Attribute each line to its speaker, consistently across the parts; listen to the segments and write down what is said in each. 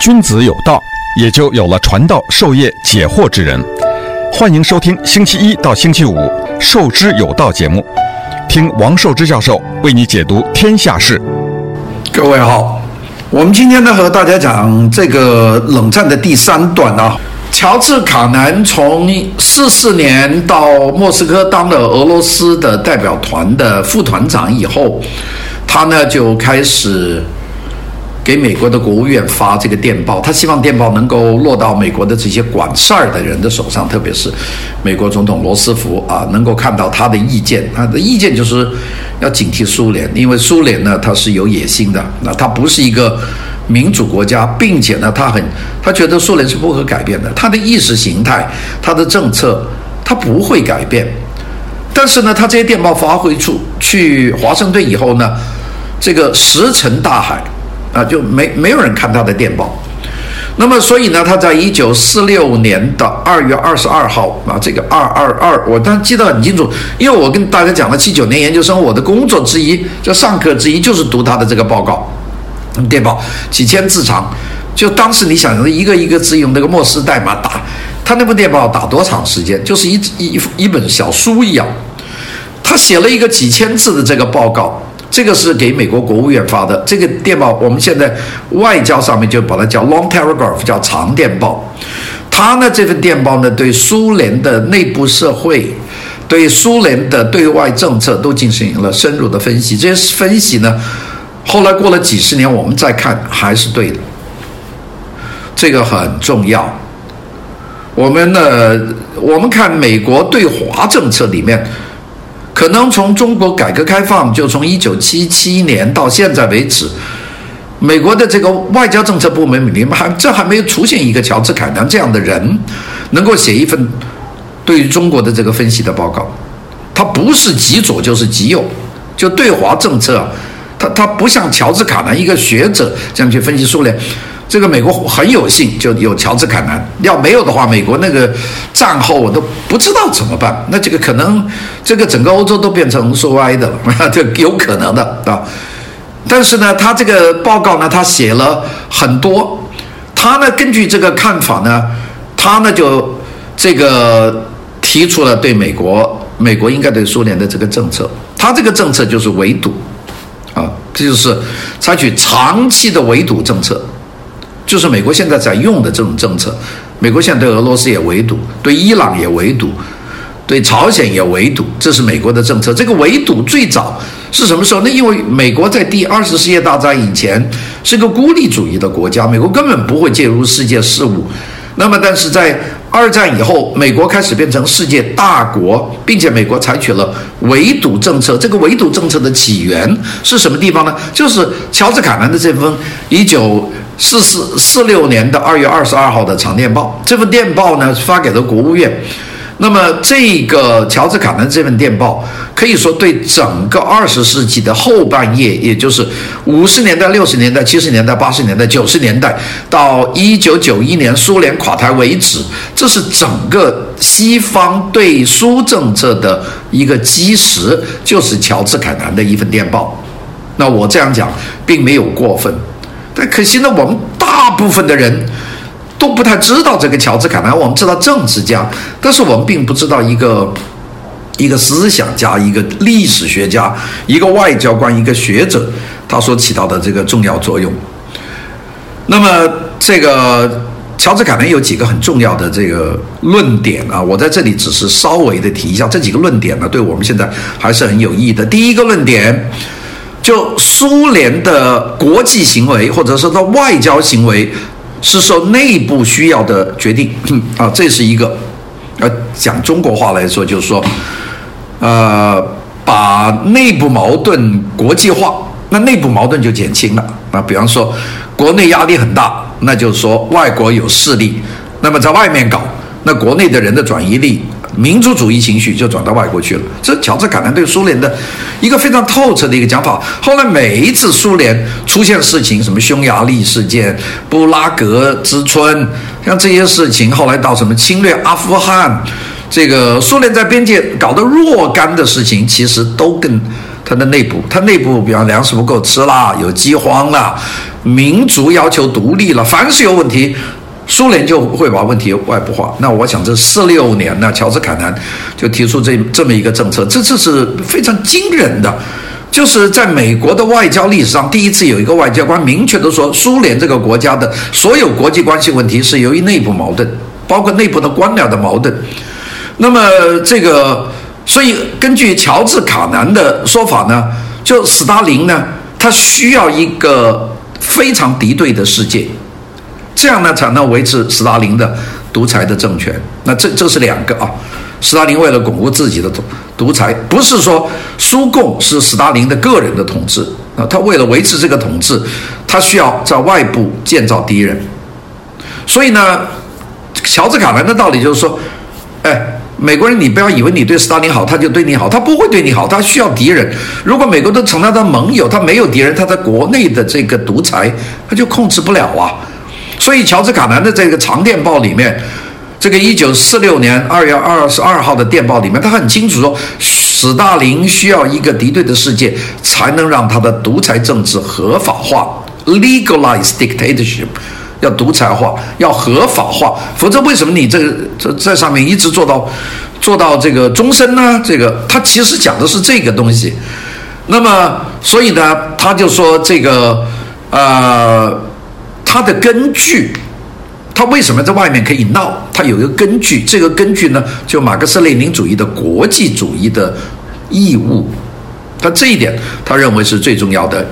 Speaker 1: 君子有道，也就有了传道授业解惑之人。欢迎收听星期一到星期五《授之有道》节目，听王寿之教授为你解读天下事。
Speaker 2: 各位好，我们今天呢和大家讲这个冷战的第三段啊。乔治·卡南从四四年到莫斯科当了俄罗斯的代表团的副团长以后，他呢就开始。给美国的国务院发这个电报，他希望电报能够落到美国的这些管事儿的人的手上，特别是美国总统罗斯福啊，能够看到他的意见。他的意见就是要警惕苏联，因为苏联呢，它是有野心的，那它不是一个民主国家，并且呢，他很他觉得苏联是不可改变的，他的意识形态、他的政策，他不会改变。但是呢，他这些电报发回出去华盛顿以后呢，这个石沉大海。啊，就没没有人看他的电报，那么所以呢，他在一九四六年的二月二十二号啊，这个二二二，我当然记得很清楚，因为我跟大家讲了七九年研究生，我的工作之一，就上课之一就是读他的这个报告，电报几千字长，就当时你想一个一个字用那个莫斯代码打，他那部电报打多长时间，就是一一一本小书一样，他写了一个几千字的这个报告。这个是给美国国务院发的这个电报，我们现在外交上面就把它叫 long telegraph，叫长电报。他呢这份电报呢，对苏联的内部社会，对苏联的对外政策都进行了深入的分析。这些分析呢，后来过了几十年，我们再看还是对的。这个很重要。我们呢，我们看美国对华政策里面。可能从中国改革开放，就从一九七七年到现在为止，美国的这个外交政策部门里面还这还没有出现一个乔治凯南这样的人，能够写一份对于中国的这个分析的报告。他不是极左就是极右，就对华政策，他他不像乔治凯南一个学者这样去分析苏联。这个美国很有幸就有乔治·凯南，要没有的话，美国那个战后我都不知道怎么办。那这个可能，这个整个欧洲都变成说歪的了，这有可能的啊。但是呢，他这个报告呢，他写了很多。他呢，根据这个看法呢，他呢就这个提出了对美国，美国应该对苏联的这个政策。他这个政策就是围堵啊，这就是采取长期的围堵政策。就是美国现在在用的这种政策，美国现在对俄罗斯也围堵，对伊朗也围堵，对朝鲜也围堵，这是美国的政策。这个围堵最早是什么时候？那因为美国在第二次世界大战以前是个孤立主义的国家，美国根本不会介入世界事务。那么，但是在二战以后，美国开始变成世界大国，并且美国采取了围堵政策。这个围堵政策的起源是什么地方呢？就是乔治·凯南的这封一九。四四四六年的二月二十二号的长电报，这份电报呢发给了国务院。那么这个乔治·卡南这份电报，可以说对整个二十世纪的后半叶，也就是五十年代、六十年代、七十年代、八十年代、九十年代到一九九一年苏联垮台为止，这是整个西方对苏政策的一个基石，就是乔治·凯南的一份电报。那我这样讲并没有过分。但可惜呢，我们大部分的人都不太知道这个乔治·凯南。我们知道政治家，但是我们并不知道一个一个思想家、一个历史学家、一个外交官、一个学者他所起到的这个重要作用。那么，这个乔治·凯南有几个很重要的这个论点啊，我在这里只是稍微的提一下。这几个论点呢，对我们现在还是很有意义的。第一个论点。就苏联的国际行为，或者说它外交行为，是受内部需要的决定 啊，这是一个。呃，讲中国话来说，就是说，呃，把内部矛盾国际化，那内部矛盾就减轻了。啊，比方说，国内压力很大，那就是说外国有势力，那么在外面搞，那国内的人的转移力。民族主义情绪就转到外国去了，这乔治·凯南对苏联的一个非常透彻的一个讲法。后来每一次苏联出现事情，什么匈牙利事件、布拉格之春，像这些事情，后来到什么侵略阿富汗，这个苏联在边界搞得若干的事情，其实都跟它的内部，它内部比方粮食不够吃啦，有饥荒啦，民族要求独立了，凡是有问题，苏联就会把问题外部化。那我想这四六年呢，乔治卡南就提出这这么一个政策，这这是非常惊人的，就是在美国的外交历史上第一次有一个外交官明确地说，苏联这个国家的所有国际关系问题是由于内部矛盾，包括内部的官僚的矛盾。那么这个。所以，根据乔治卡南的说法呢，就斯大林呢，他需要一个非常敌对的世界，这样呢才能维持斯大林的独裁的政权。那这这是两个啊，斯大林为了巩固自己的独独裁，不是说苏共是斯大林的个人的统治啊，他为了维持这个统治，他需要在外部建造敌人。所以呢，乔治卡兰的道理就是说，哎。美国人，你不要以为你对斯大林好，他就对你好，他不会对你好，他需要敌人。如果美国都成了他盟友，他没有敌人，他在国内的这个独裁他就控制不了啊。所以，乔治卡南的这个长电报里面，这个一九四六年二月二十二号的电报里面，他很清楚说，斯大林需要一个敌对的世界，才能让他的独裁政治合法化 （legalize dictatorship）。要独裁化，要合法化，否则为什么你这个这在上面一直做到做到这个终身呢？这个他其实讲的是这个东西。那么，所以呢，他就说这个呃，他的根据，他为什么在外面可以闹？他有一个根据，这个根据呢，就马克思列宁主义的国际主义的义务。他这一点，他认为是最重要的。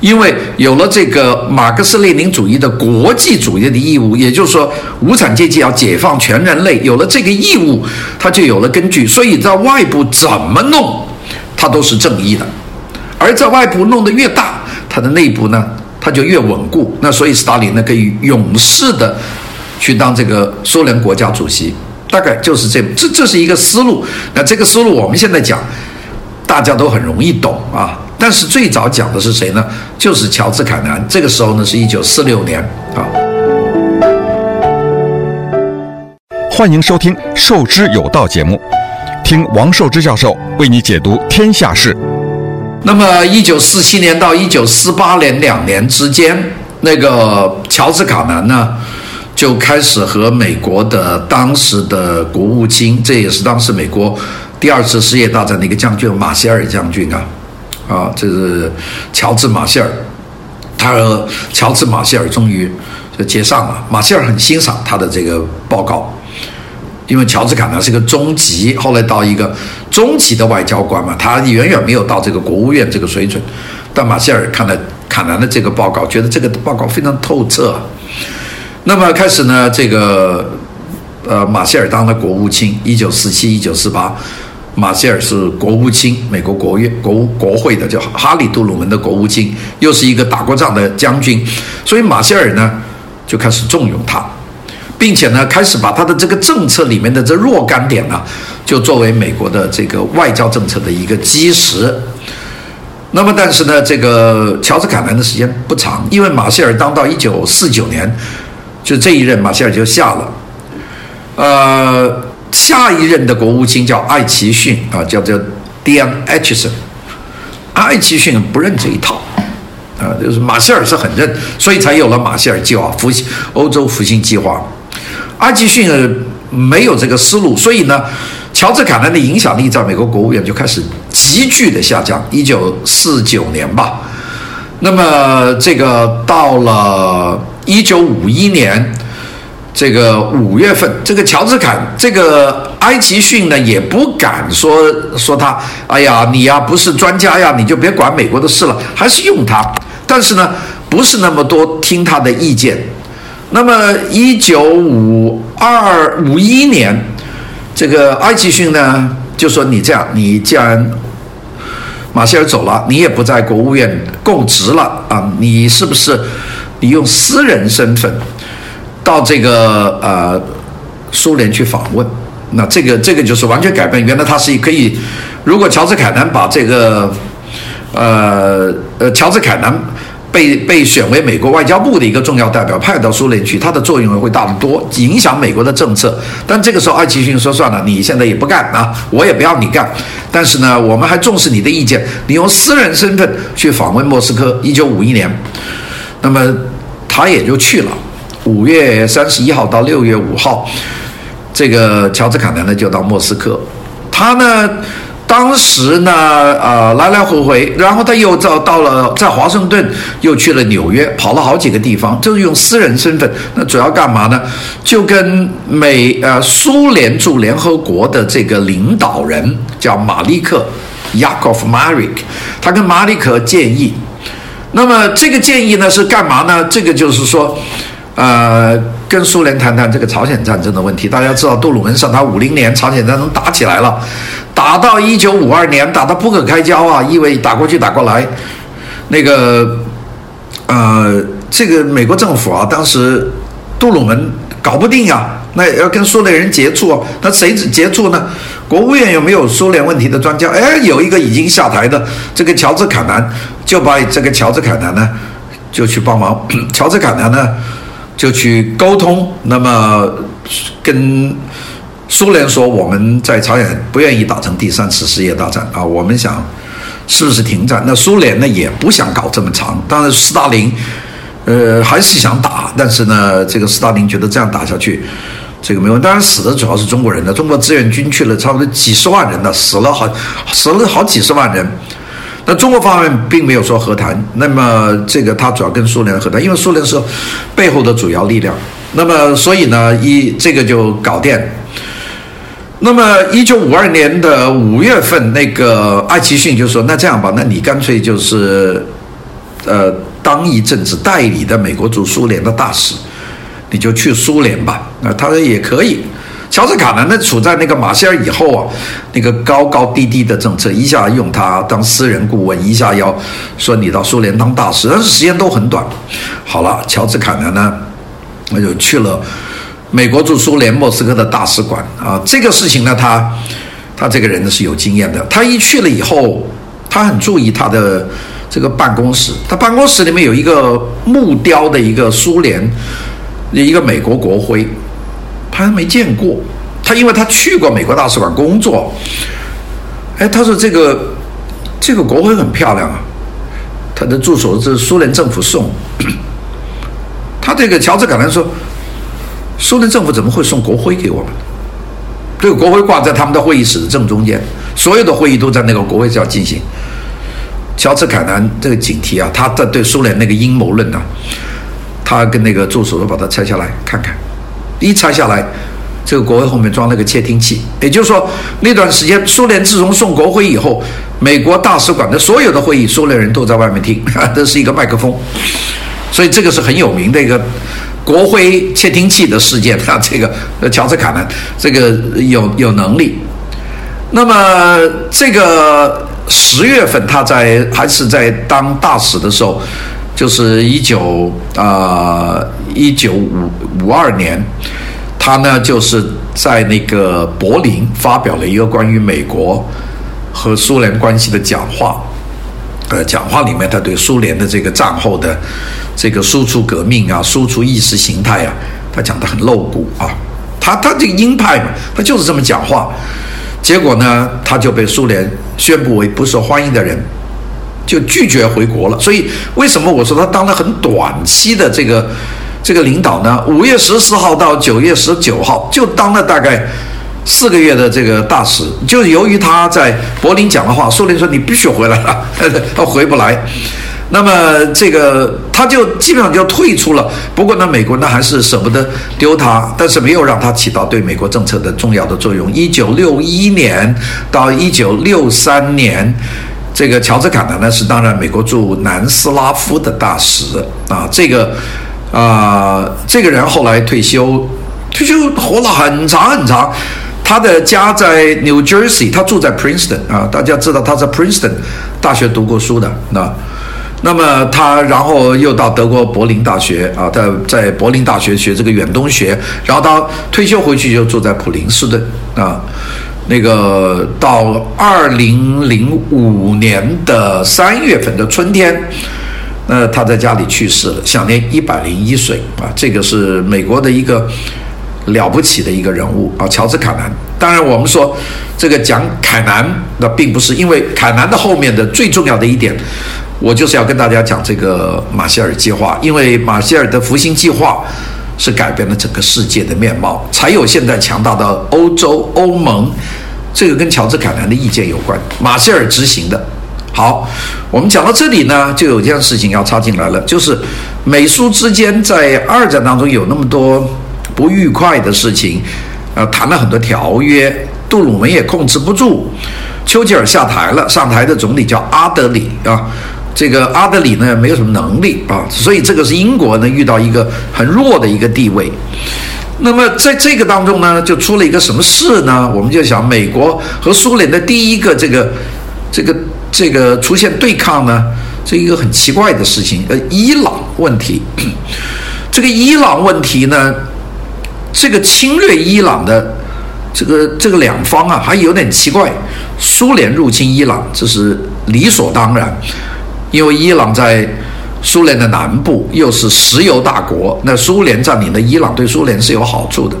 Speaker 2: 因为有了这个马克思列宁主义的国际主义的义务，也就是说，无产阶级要解放全人类，有了这个义务，他就有了根据。所以在外部怎么弄，他都是正义的；而在外部弄得越大，他的内部呢，他就越稳固。那所以斯大林呢，可以永世的去当这个苏联国家主席，大概就是这这这是一个思路。那这个思路我们现在讲，大家都很容易懂啊。但是最早讲的是谁呢？就是乔治凯南。这个时候呢，是一九四六年啊。
Speaker 1: 欢迎收听《授之有道》节目，听王寿之教授为你解读天下事。
Speaker 2: 那么，一九四七年到一九四八年两年之间，那个乔治卡南呢，就开始和美国的当时的国务卿，这也是当时美国第二次世界大战的一个将军马歇尔将军啊。啊，这是乔治马歇尔，他和乔治马歇尔终于就结上了。马歇尔很欣赏他的这个报告，因为乔治卡南是个中级，后来到一个中级的外交官嘛，他远远没有到这个国务院这个水准。但马歇尔看了卡南的这个报告，觉得这个报告非常透彻。那么开始呢，这个呃，马歇尔当了国务卿，一九四七、一九四八。马歇尔是国务卿，美国国务国务国会的叫哈里杜鲁门的国务卿，又是一个打过仗的将军，所以马歇尔呢就开始重用他，并且呢开始把他的这个政策里面的这若干点呢，就作为美国的这个外交政策的一个基石。那么，但是呢，这个乔治凯南的时间不长，因为马歇尔当到一九四九年，就这一任马歇尔就下了，呃。下一任的国务卿叫艾奇逊啊，叫做 Dan Acheson。艾奇逊不认这一套，啊，就是马歇尔是很认，所以才有了马歇尔计划、复兴欧洲复兴计划。艾奇逊没有这个思路，所以呢，乔治卡南的影响力在美国国务院就开始急剧的下降。一九四九年吧，那么这个到了一九五一年。这个五月份，这个乔治凯，这个艾奇逊呢，也不敢说说他，哎呀，你呀不是专家呀，你就别管美国的事了，还是用他。但是呢，不是那么多听他的意见。那么一九五二五一年，这个艾奇逊呢就说：“你这样，你既然马歇尔走了，你也不在国务院供职了啊，你是不是你用私人身份？”到这个呃苏联去访问，那这个这个就是完全改变。原来他是可以，如果乔治凯南把这个呃呃乔治凯南被被选为美国外交部的一个重要代表，派到苏联去，它的作用会大得多，影响美国的政策。但这个时候，艾奇逊说：“算了，你现在也不干啊，我也不要你干。但是呢，我们还重视你的意见，你用私人身份去访问莫斯科。一九五一年，那么他也就去了。五月三十一号到六月五号，这个乔治·卡南呢就到莫斯科，他呢。”当时呢，呃，来来回回，然后他又到到了在华盛顿，又去了纽约，跑了好几个地方，就是用私人身份。那主要干嘛呢？就跟美呃苏联驻联合国的这个领导人叫马利克，Yakov Marik，他跟马利克建议。那么这个建议呢是干嘛呢？这个就是说，呃，跟苏联谈谈这个朝鲜战争的问题。大家知道，杜鲁门上台五零年，朝鲜战争打起来了。打到一九五二年，打得不可开交啊！因为打过去打过来，那个，呃，这个美国政府啊，当时杜鲁门搞不定啊，那要跟苏联人接触啊，那谁接触呢？国务院有没有苏联问题的专家？哎，有一个已经下台的这个乔治坎南，就把这个乔治坎南呢，就去帮忙。乔治坎南呢，就去沟通，那么跟。苏联说我们在朝鲜不愿意打成第三次世界大战啊，我们想是不是停战？那苏联呢也不想搞这么长，当然斯大林，呃还是想打，但是呢这个斯大林觉得这样打下去，这个没有。当然死的主要是中国人的，中国志愿军去了差不多几十万人呢，死了好死了好几十万人。那中国方面并没有说和谈，那么这个他主要跟苏联和谈，因为苏联是背后的主要力量。那么所以呢一这个就搞定。那么，一九五二年的五月份，那个艾奇逊就说：“那这样吧，那你干脆就是，呃，当一阵子代理的美国驻苏联的大使，你就去苏联吧。”那他说也可以。乔治·卡南呢，处在那个马歇尔以后啊，那个高高低低的政策，一下用他当私人顾问，一下要说你到苏联当大使，但是时间都很短。好了，乔治·卡南呢，那就去了。美国驻苏联莫斯科的大使馆啊，这个事情呢，他他这个人呢是有经验的。他一去了以后，他很注意他的这个办公室。他办公室里面有一个木雕的一个苏联一个美国国徽，他还没见过。他因为他去过美国大使馆工作，哎，他说这个这个国徽很漂亮啊。他的助手是苏联政府送，他这个乔治·凯南说。苏联政府怎么会送国徽给我们？这个国徽挂在他们的会议室的正中间，所有的会议都在那个国徽上进行。乔治·凯南这个警惕啊，他在对苏联那个阴谋论啊，他跟那个助手都把它拆下来看看，一拆下来，这个国徽后面装了个窃听器，也就是说那段时间苏联自从送国徽以后，美国大使馆的所有的会议，苏联人都在外面听，这是一个麦克风，所以这个是很有名的一个。国徽窃听器的事件啊，这个呃，乔治·卡南这个有有能力。那么这个十月份他在还是在当大使的时候，就是一九啊一九五五二年，他呢就是在那个柏林发表了一个关于美国和苏联关系的讲话。呃，讲话里面他对苏联的这个战后的。这个输出革命啊，输出意识形态啊，他讲的很露骨啊。他他这个鹰派嘛，他就是这么讲话。结果呢，他就被苏联宣布为不受欢迎的人，就拒绝回国了。所以为什么我说他当了很短期的这个这个领导呢？五月十四号到九月十九号，就当了大概四个月的这个大使。就由于他在柏林讲的话，苏联说你必须回来了，他回不来。那么这个他就基本上就退出了。不过呢，美国呢还是舍不得丢他，但是没有让他起到对美国政策的重要的作用。一九六一年到一九六三年，这个乔治·坎南呢是当然美国驻南斯拉夫的大使啊。这个啊，这个人后来退休，退休活了很长很长。他的家在 New Jersey，他住在 Princeton 啊。大家知道他在 Princeton 大学读过书的那。那么他然后又到德国柏林大学啊，在在柏林大学学这个远东学，然后他退休回去就住在普林斯顿啊，那个到二零零五年的三月份的春天，那他在家里去世了，享年一百零一岁啊。这个是美国的一个了不起的一个人物啊，乔治·凯南。当然，我们说这个讲凯南，那并不是因为凯南的后面的最重要的一点，我就是要跟大家讲这个马歇尔计划，因为马歇尔的复兴计划是改变了整个世界的面貌，才有现在强大的欧洲欧盟。这个跟乔治·凯南的意见有关，马歇尔执行的。好，我们讲到这里呢，就有件事情要插进来了，就是美苏之间在二战当中有那么多不愉快的事情，呃，谈了很多条约，杜鲁门也控制不住，丘吉尔下台了，上台的总理叫阿德里啊，这个阿德里呢没有什么能力啊，所以这个是英国呢遇到一个很弱的一个地位。那么在这个当中呢，就出了一个什么事呢？我们就想，美国和苏联的第一个这个这个这个出现对抗呢，这一个很奇怪的事情，呃，伊朗问题。这个伊朗问题呢，这个侵略伊朗的这个这个两方啊，还有点奇怪。苏联入侵伊朗，这是理所当然，因为伊朗在。苏联的南部又是石油大国，那苏联占领的伊朗对苏联是有好处的，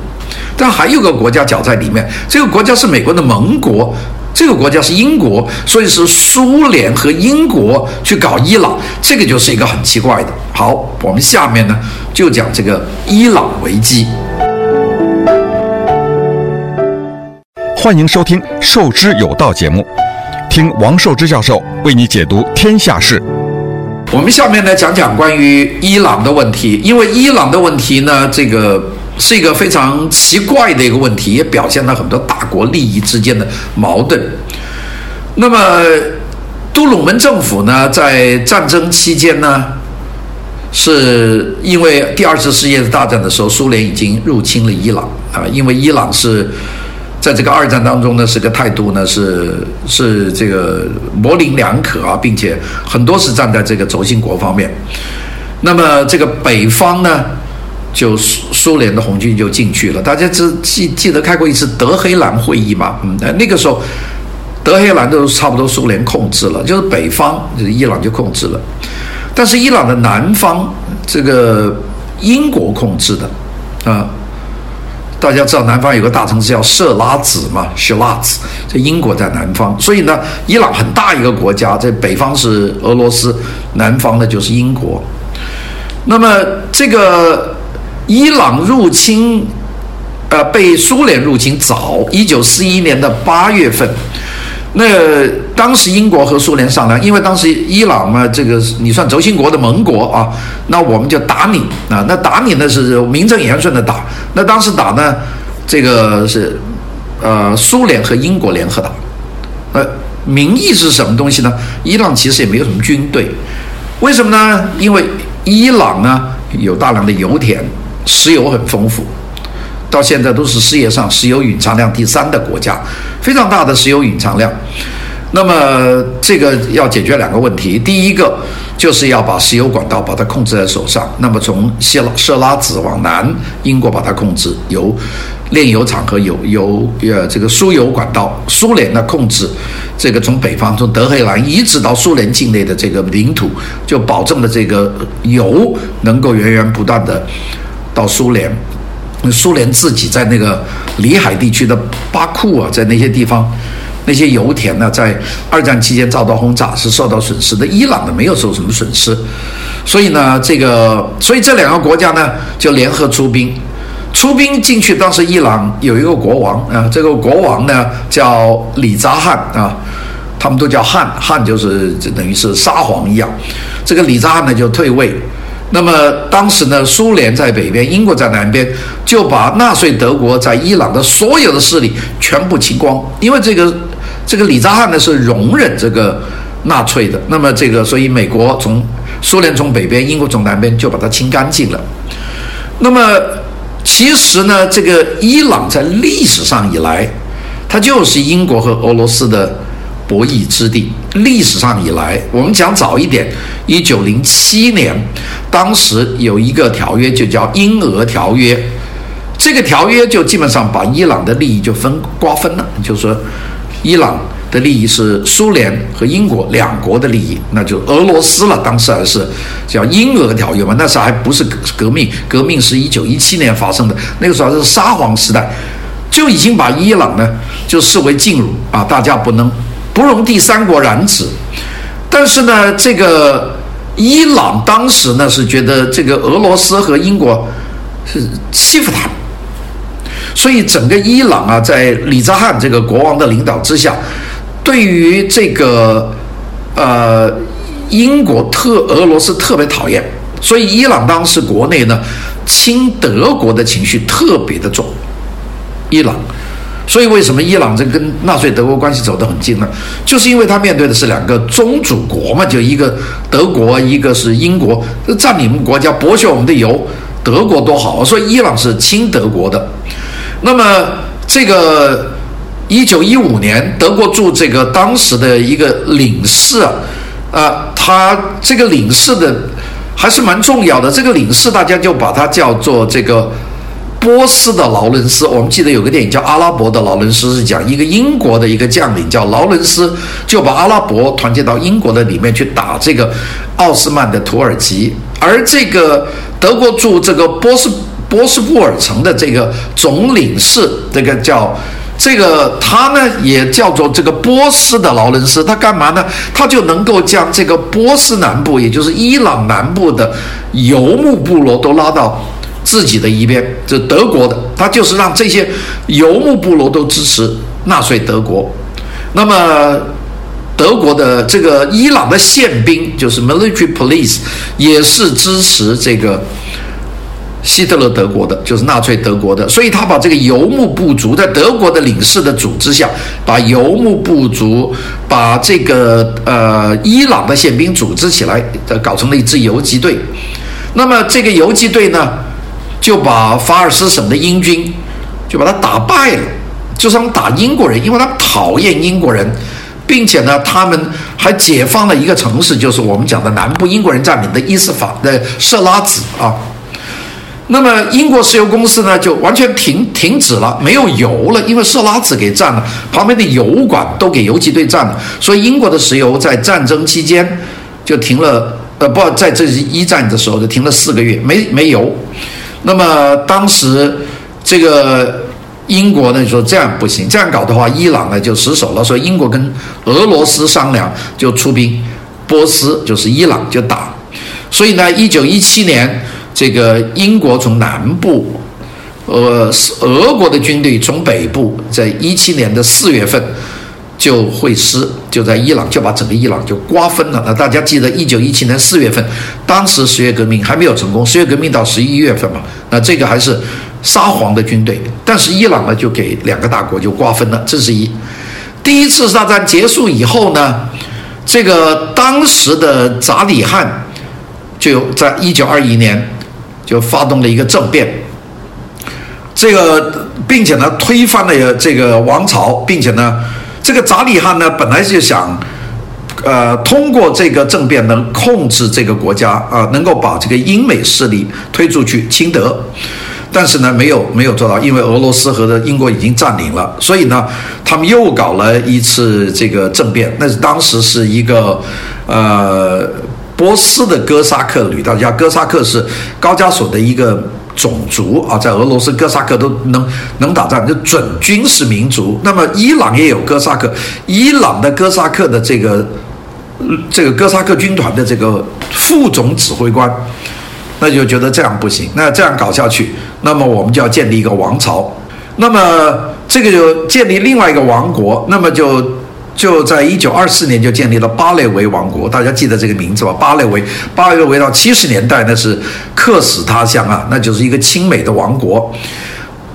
Speaker 2: 但还有个国家搅在里面，这个国家是美国的盟国，这个国家是英国，所以是苏联和英国去搞伊朗，这个就是一个很奇怪的。好，我们下面呢就讲这个伊朗危机。
Speaker 1: 欢迎收听《受之有道》节目，听王寿之教授为你解读天下事。
Speaker 2: 我们下面来讲讲关于伊朗的问题，因为伊朗的问题呢，这个是一个非常奇怪的一个问题，也表现了很多大国利益之间的矛盾。那么，杜鲁门政府呢，在战争期间呢，是因为第二次世界大战的时候，苏联已经入侵了伊朗啊，因为伊朗是。在这个二战当中呢，是个态度呢，是是这个模棱两可啊，并且很多是站在这个轴心国方面。那么这个北方呢，就苏苏联的红军就进去了。大家只记记得开过一次德黑兰会议嘛？嗯，那个时候德黑兰都差不多苏联控制了，就是北方就是伊朗就控制了。但是伊朗的南方这个英国控制的啊。大家知道南方有个大城市叫设拉子嘛，Shiraz，这英国在南方，所以呢，伊朗很大一个国家，这北方是俄罗斯，南方呢就是英国。那么这个伊朗入侵，呃，被苏联入侵早，一九四一年的八月份。那当时英国和苏联商量，因为当时伊朗嘛，这个你算轴心国的盟国啊，那我们就打你啊，那打你呢是名正言顺的打。那当时打呢，这个是呃苏联和英国联合打，呃名义是什么东西呢？伊朗其实也没有什么军队，为什么呢？因为伊朗呢有大量的油田，石油很丰富。到现在都是世界上石油蕴藏量第三的国家，非常大的石油蕴藏量。那么这个要解决两个问题，第一个就是要把石油管道把它控制在手上。那么从谢拉设拉子往南，英国把它控制，由炼油厂和油油呃这个输油管道，苏联呢控制这个从北方从德黑兰一直到苏联境内的这个领土，就保证了这个油能够源源不断的到苏联。苏联自己在那个里海地区的巴库啊，在那些地方，那些油田呢，在二战期间遭到轰炸，是受到损失的。伊朗呢，没有受什么损失，所以呢，这个，所以这两个国家呢，就联合出兵，出兵进去。当时伊朗有一个国王啊，这个国王呢叫里扎汗啊，他们都叫汗，汗就是等于是沙皇一样。这个里扎汗呢就退位。那么当时呢，苏联在北边，英国在南边，就把纳粹德国在伊朗的所有的势力全部清光。因为这个这个李扎汉呢是容忍这个纳粹的，那么这个所以美国从苏联从北边，英国从南边就把它清干净了。那么其实呢，这个伊朗在历史上以来，它就是英国和俄罗斯的。博弈之地，历史上以来，我们讲早一点，一九零七年，当时有一个条约，就叫英俄条约。这个条约就基本上把伊朗的利益就分瓜分了，就是说，伊朗的利益是苏联和英国两国的利益，那就俄罗斯了。当时还是叫英俄条约嘛，那时候还不是革命，革命是一九一七年发生的，那个时候是沙皇时代，就已经把伊朗呢就视为禁辱啊，大家不能不容第三国染指。但是呢，这个伊朗当时呢是觉得这个俄罗斯和英国是欺负他。所以整个伊朗啊，在里扎汉这个国王的领导之下，对于这个呃英国特俄罗斯特别讨厌，所以伊朗当时国内呢亲德国的情绪特别的重。伊朗，所以为什么伊朗这跟纳粹德国关系走得很近呢？就是因为他面对的是两个宗主国嘛，就一个德国，一个是英国，占你们国家剥削我们的油，德国多好，所以伊朗是亲德国的。那么，这个一九一五年，德国驻这个当时的一个领事啊，啊，他这个领事的还是蛮重要的。这个领事大家就把他叫做这个波斯的劳伦斯。我们记得有个电影叫《阿拉伯的劳伦斯》，是讲一个英国的一个将领叫劳伦斯，就把阿拉伯团结到英国的里面去打这个奥斯曼的土耳其，而这个德国驻这个波斯。波斯布尔城的这个总领事，这个叫这个他呢，也叫做这个波斯的劳伦斯。他干嘛呢？他就能够将这个波斯南部，也就是伊朗南部的游牧部落都拉到自己的一边，就德国的。他就是让这些游牧部落都支持纳粹德国。那么德国的这个伊朗的宪兵，就是 military police，也是支持这个。希特勒德国的，就是纳粹德国的，所以他把这个游牧部族在德国的领事的组织下，把游牧部族，把这个呃伊朗的宪兵组织起来，搞成了一支游击队。那么这个游击队呢，就把法尔斯省的英军就把他打败了，就是他们打英国人，因为他讨厌英国人，并且呢，他们还解放了一个城市，就是我们讲的南部英国人占领的伊斯法的设拉子啊。那么英国石油公司呢，就完全停停止了，没有油了，因为设拉子给占了，旁边的油管都给游击队占了，所以英国的石油在战争期间就停了，呃，不，在这一战的时候就停了四个月，没没油。那么当时这个英国呢就说这样不行，这样搞的话，伊朗呢就失手了，所以英国跟俄罗斯商量，就出兵波斯，就是伊朗就打。所以呢，一九一七年。这个英国从南部，呃，俄国的军队从北部，在一七年的四月份就会师，就在伊朗就把整个伊朗就瓜分了。那大家记得一九一七年四月份，当时十月革命还没有成功，十月革命到十一月份嘛，那这个还是沙皇的军队，但是伊朗呢就给两个大国就瓜分了。这是一，第一次大战结束以后呢，这个当时的札里汉就在一九二一年。就发动了一个政变，这个并且呢推翻了这个王朝，并且呢这个札里汉呢本来就想，呃通过这个政变能控制这个国家啊、能够把这个英美势力推出去亲德，但是呢没有没有做到，因为俄罗斯和英国已经占领了，所以呢他们又搞了一次这个政变，那是当时是一个呃。波斯的哥萨克旅，大家哥萨克是高加索的一个种族啊，在俄罗斯哥萨克都能能打仗，就准军事民族。那么伊朗也有哥萨克，伊朗的哥萨克的这个这个哥萨克军团的这个副总指挥官，那就觉得这样不行，那这样搞下去，那么我们就要建立一个王朝，那么这个就建立另外一个王国，那么就。就在一九二四年就建立了巴列维王国，大家记得这个名字吧？巴列维，巴列维到七十年代那是客死他乡啊，那就是一个亲美的王国。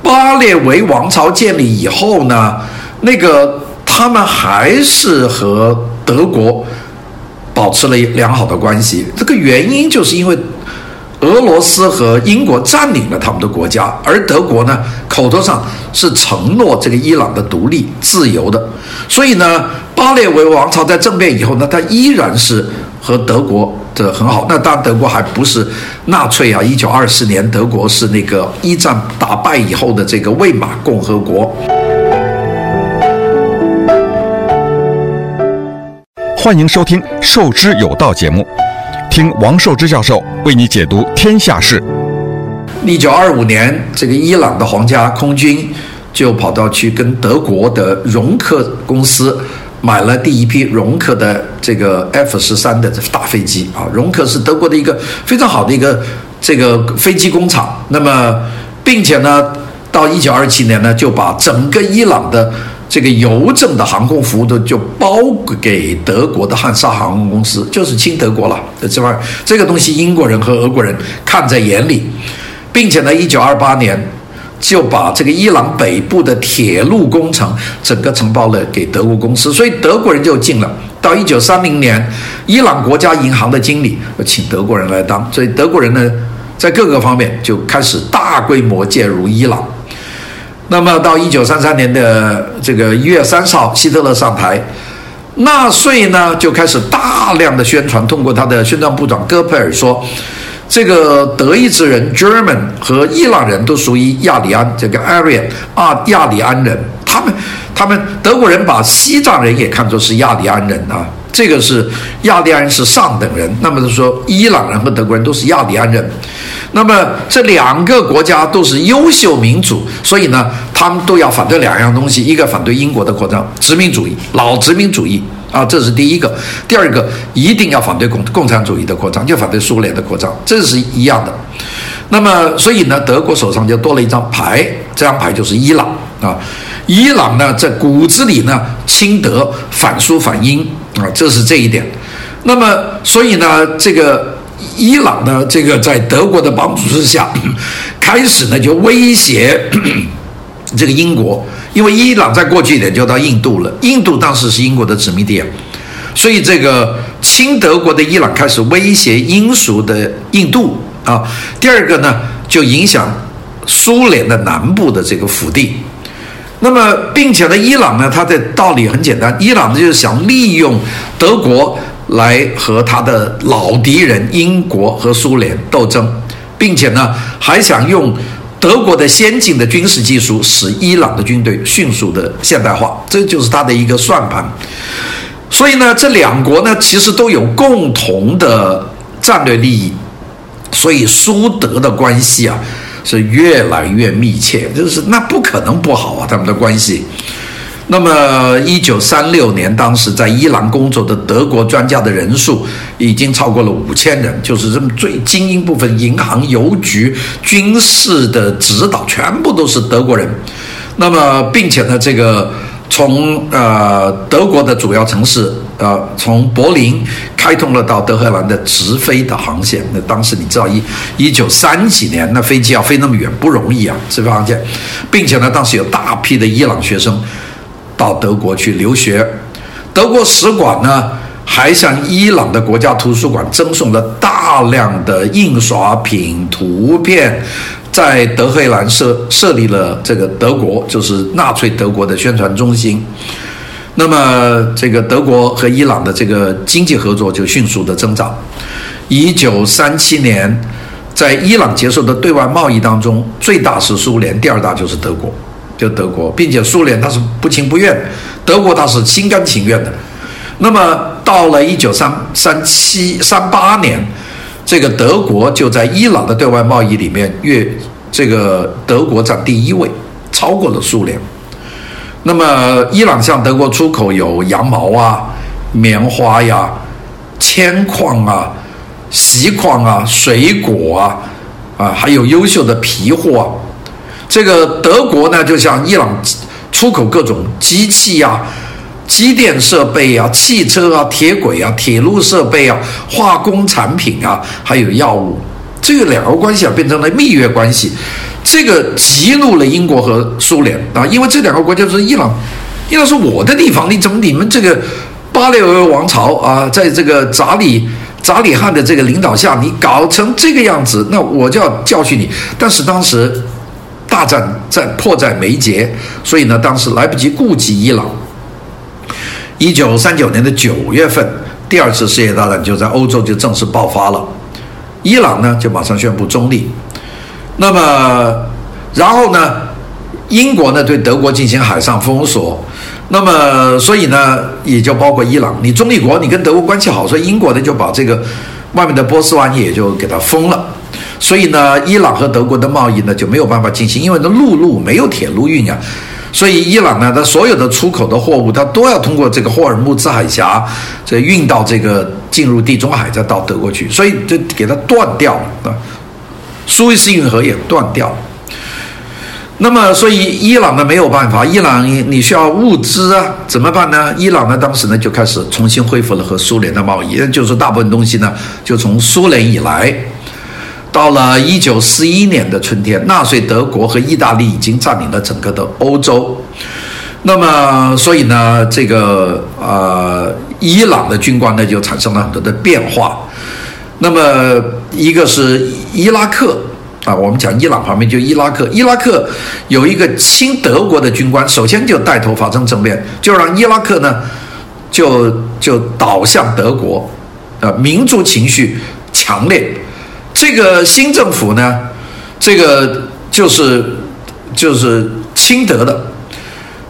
Speaker 2: 巴列维王朝建立以后呢，那个他们还是和德国保持了良好的关系。这个原因就是因为。俄罗斯和英国占领了他们的国家，而德国呢，口头上是承诺这个伊朗的独立自由的，所以呢，巴列维王朝在政变以后呢，他依然是和德国的很好。那当然，德国还不是纳粹啊，一九二四年德国是那个一战打败以后的这个魏玛共和国。
Speaker 1: 欢迎收听《授之有道》节目，听王寿之教授为你解读天下事。
Speaker 2: 一九二五年，这个伊朗的皇家空军就跑到去跟德国的容克公司买了第一批容克的这个 F 十三的大飞机啊。容克是德国的一个非常好的一个这个飞机工厂。那么，并且呢，到一九二七年呢，就把整个伊朗的这个邮政的航空服务都就包给德国的汉莎航空公司，就是亲德国了。这玩意儿，这个东西英国人和俄国人看在眼里。并且呢，一九二八年就把这个伊朗北部的铁路工程整个承包了给德国公司，所以德国人就进了。到一九三零年，伊朗国家银行的经理请德国人来当，所以德国人呢，在各个方面就开始大规模介入伊朗。那么到一九三三年的这个一月三十号，希特勒上台，纳粹呢就开始大量的宣传，通过他的宣传部长戈培尔说。这个德意志人 German 和伊朗人都属于亚里安，这个 Aryan 啊，亚里安人。他们，他们德国人把西藏人也看作是亚里安人啊。这个是亚利安人是上等人。那么就说，伊朗人和德国人都是亚里安人。那么这两个国家都是优秀民主，所以呢，他们都要反对两样东西：一个反对英国的扩张，殖民主义，老殖民主义。啊，这是第一个。第二个，一定要反对共共产主义的扩张，就反对苏联的扩张，这是一样的。那么，所以呢，德国手上就多了一张牌，这张牌就是伊朗啊。伊朗呢，在骨子里呢，亲德、反苏、反英啊，这是这一点。那么，所以呢，这个伊朗呢，这个在德国的帮助之下，开始呢就威胁 这个英国。因为伊朗在过去一点就到印度了，印度当时是英国的殖民地啊，所以这个亲德国的伊朗开始威胁英属的印度啊。第二个呢，就影响苏联的南部的这个腹地。那么，并且呢，伊朗呢，它的道理很简单，伊朗呢就是想利用德国来和他的老敌人英国和苏联斗争，并且呢，还想用。德国的先进的军事技术使伊朗的军队迅速的现代化，这就是他的一个算盘。所以呢，这两国呢其实都有共同的战略利益，所以苏德的关系啊是越来越密切，就是那不可能不好啊，他们的关系。那么，一九三六年，当时在伊朗工作的德国专家的人数已经超过了五千人，就是这么最精英部分，银行、邮局、军事的指导，全部都是德国人。那么，并且呢，这个从呃德国的主要城市，呃，从柏林开通了到德黑兰的直飞的航线。那当时你知道，一一九三几年，那飞机要飞那么远不容易啊，直飞航线，并且呢，当时有大批的伊朗学生。到德国去留学，德国使馆呢还向伊朗的国家图书馆赠送了大量的印刷品、图片，在德黑兰设设立了这个德国，就是纳粹德国的宣传中心。那么，这个德国和伊朗的这个经济合作就迅速的增长。一九三七年，在伊朗结束的对外贸易当中，最大是苏联，第二大就是德国。就德国，并且苏联他是不情不愿，德国他是心甘情愿的。那么到了一九三三七三八年，这个德国就在伊朗的对外贸易里面，越这个德国占第一位，超过了苏联。那么伊朗向德国出口有羊毛啊、棉花呀、铅矿啊、锡矿啊、水果啊，啊，还有优秀的皮货啊。这个德国呢，就向伊朗出口各种机器啊、机电设备啊、汽车啊、铁轨啊、铁路设备啊、化工产品啊，还有药物。这个两个关系啊，变成了蜜月关系。这个激怒了英国和苏联啊，因为这两个国家是伊朗，伊朗是我的地方，你怎么你们这个巴列维王朝啊，在这个扎里扎里汗的这个领导下，你搞成这个样子，那我就要教训你。但是当时。大战在迫在眉睫，所以呢，当时来不及顾及伊朗。一九三九年的九月份，第二次世界大战就在欧洲就正式爆发了。伊朗呢，就马上宣布中立。那么，然后呢，英国呢对德国进行海上封锁，那么，所以呢，也就包括伊朗，你中立国，你跟德国关系好，所以英国呢就把这个外面的波斯湾也就给它封了。所以呢，伊朗和德国的贸易呢就没有办法进行，因为这陆路没有铁路运啊。所以伊朗呢，它所有的出口的货物，它都要通过这个霍尔木兹海峡，这运到这个进入地中海，再到德国去，所以就给它断掉了啊。苏伊士运河也断掉了。那么，所以伊朗呢没有办法，伊朗你需要物资啊，怎么办呢？伊朗呢当时呢就开始重新恢复了和苏联的贸易，就是大部分东西呢就从苏联以来。到了一九四一年的春天，纳粹德国和意大利已经占领了整个的欧洲。那么，所以呢，这个呃，伊朗的军官呢就产生了很多的变化。那么，一个是伊拉克。啊，我们讲伊朗旁边就伊拉克，伊拉克有一个亲德国的军官，首先就带头发生政变，就让伊拉克呢就就倒向德国，啊，民族情绪强烈。这个新政府呢，这个就是就是亲德的，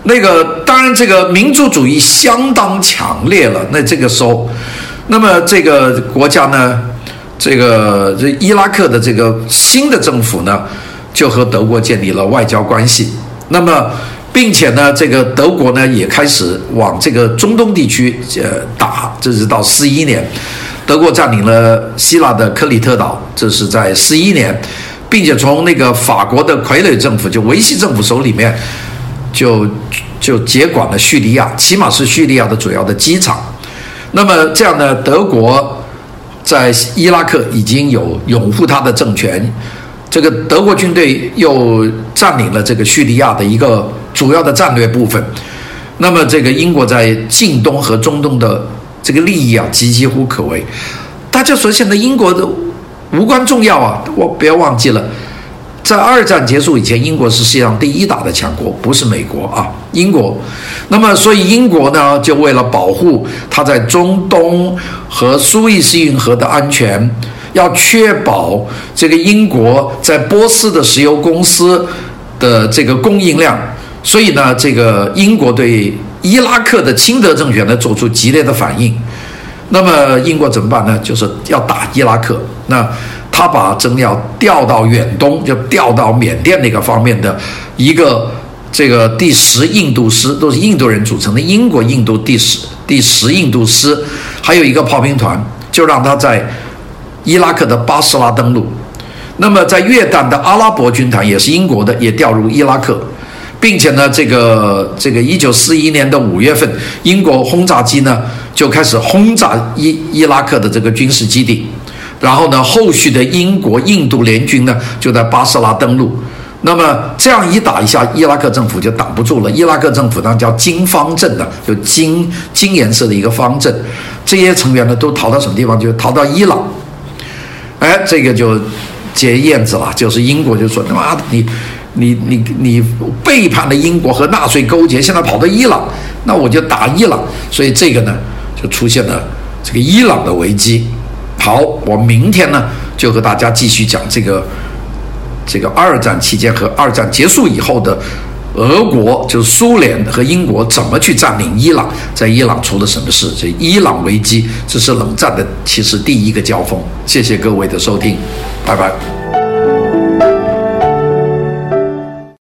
Speaker 2: 那个当然这个民族主义相当强烈了。那这个时候，那么这个国家呢？这个这伊拉克的这个新的政府呢，就和德国建立了外交关系。那么，并且呢，这个德国呢也开始往这个中东地区呃打。这是到四一年，德国占领了希腊的克里特岛，这是在十一年，并且从那个法国的傀儡政府就维希政府手里面就就接管了叙利亚，起码是叙利亚的主要的机场。那么这样呢，德国。在伊拉克已经有拥护他的政权，这个德国军队又占领了这个叙利亚的一个主要的战略部分。那么，这个英国在近东和中东的这个利益啊，岌岌乎可危。大家说，现在英国的无关重要啊，我不要忘记了。在二战结束以前，英国是世界上第一大的强国，不是美国啊，英国。那么，所以英国呢，就为了保护它在中东和苏伊士运河的安全，要确保这个英国在波斯的石油公司的这个供应量，所以呢，这个英国对伊拉克的亲德政权呢，做出激烈的反应。那么，英国怎么办呢？就是要打伊拉克。那他把真要调到远东，就调到缅甸那个方面的一个这个第十印度师，都是印度人组成的英国印度第十第十印度师，还有一个炮兵团，就让他在伊拉克的巴士拉登陆。那么在越南的阿拉伯军团也是英国的，也调入伊拉克，并且呢，这个这个一九四一年的五月份，英国轰炸机呢就开始轰炸伊伊拉克的这个军事基地。然后呢，后续的英国印度联军呢就在巴士拉登陆。那么这样一打一下，伊拉克政府就挡不住了。伊拉克政府呢叫金方阵的，就金金颜色的一个方阵。这些成员呢都逃到什么地方？就逃到伊朗。哎，这个就接燕子了，就是英国就说：“他妈的，你你你你背叛了英国和纳粹勾结，现在跑到伊朗，那我就打伊朗。”所以这个呢就出现了这个伊朗的危机。好，我明天呢就和大家继续讲这个这个二战期间和二战结束以后的俄国，就是苏联和英国怎么去占领伊朗，在伊朗出了什么事？这伊朗危机，这是冷战的其实第一个交锋。谢谢各位的收听，拜拜。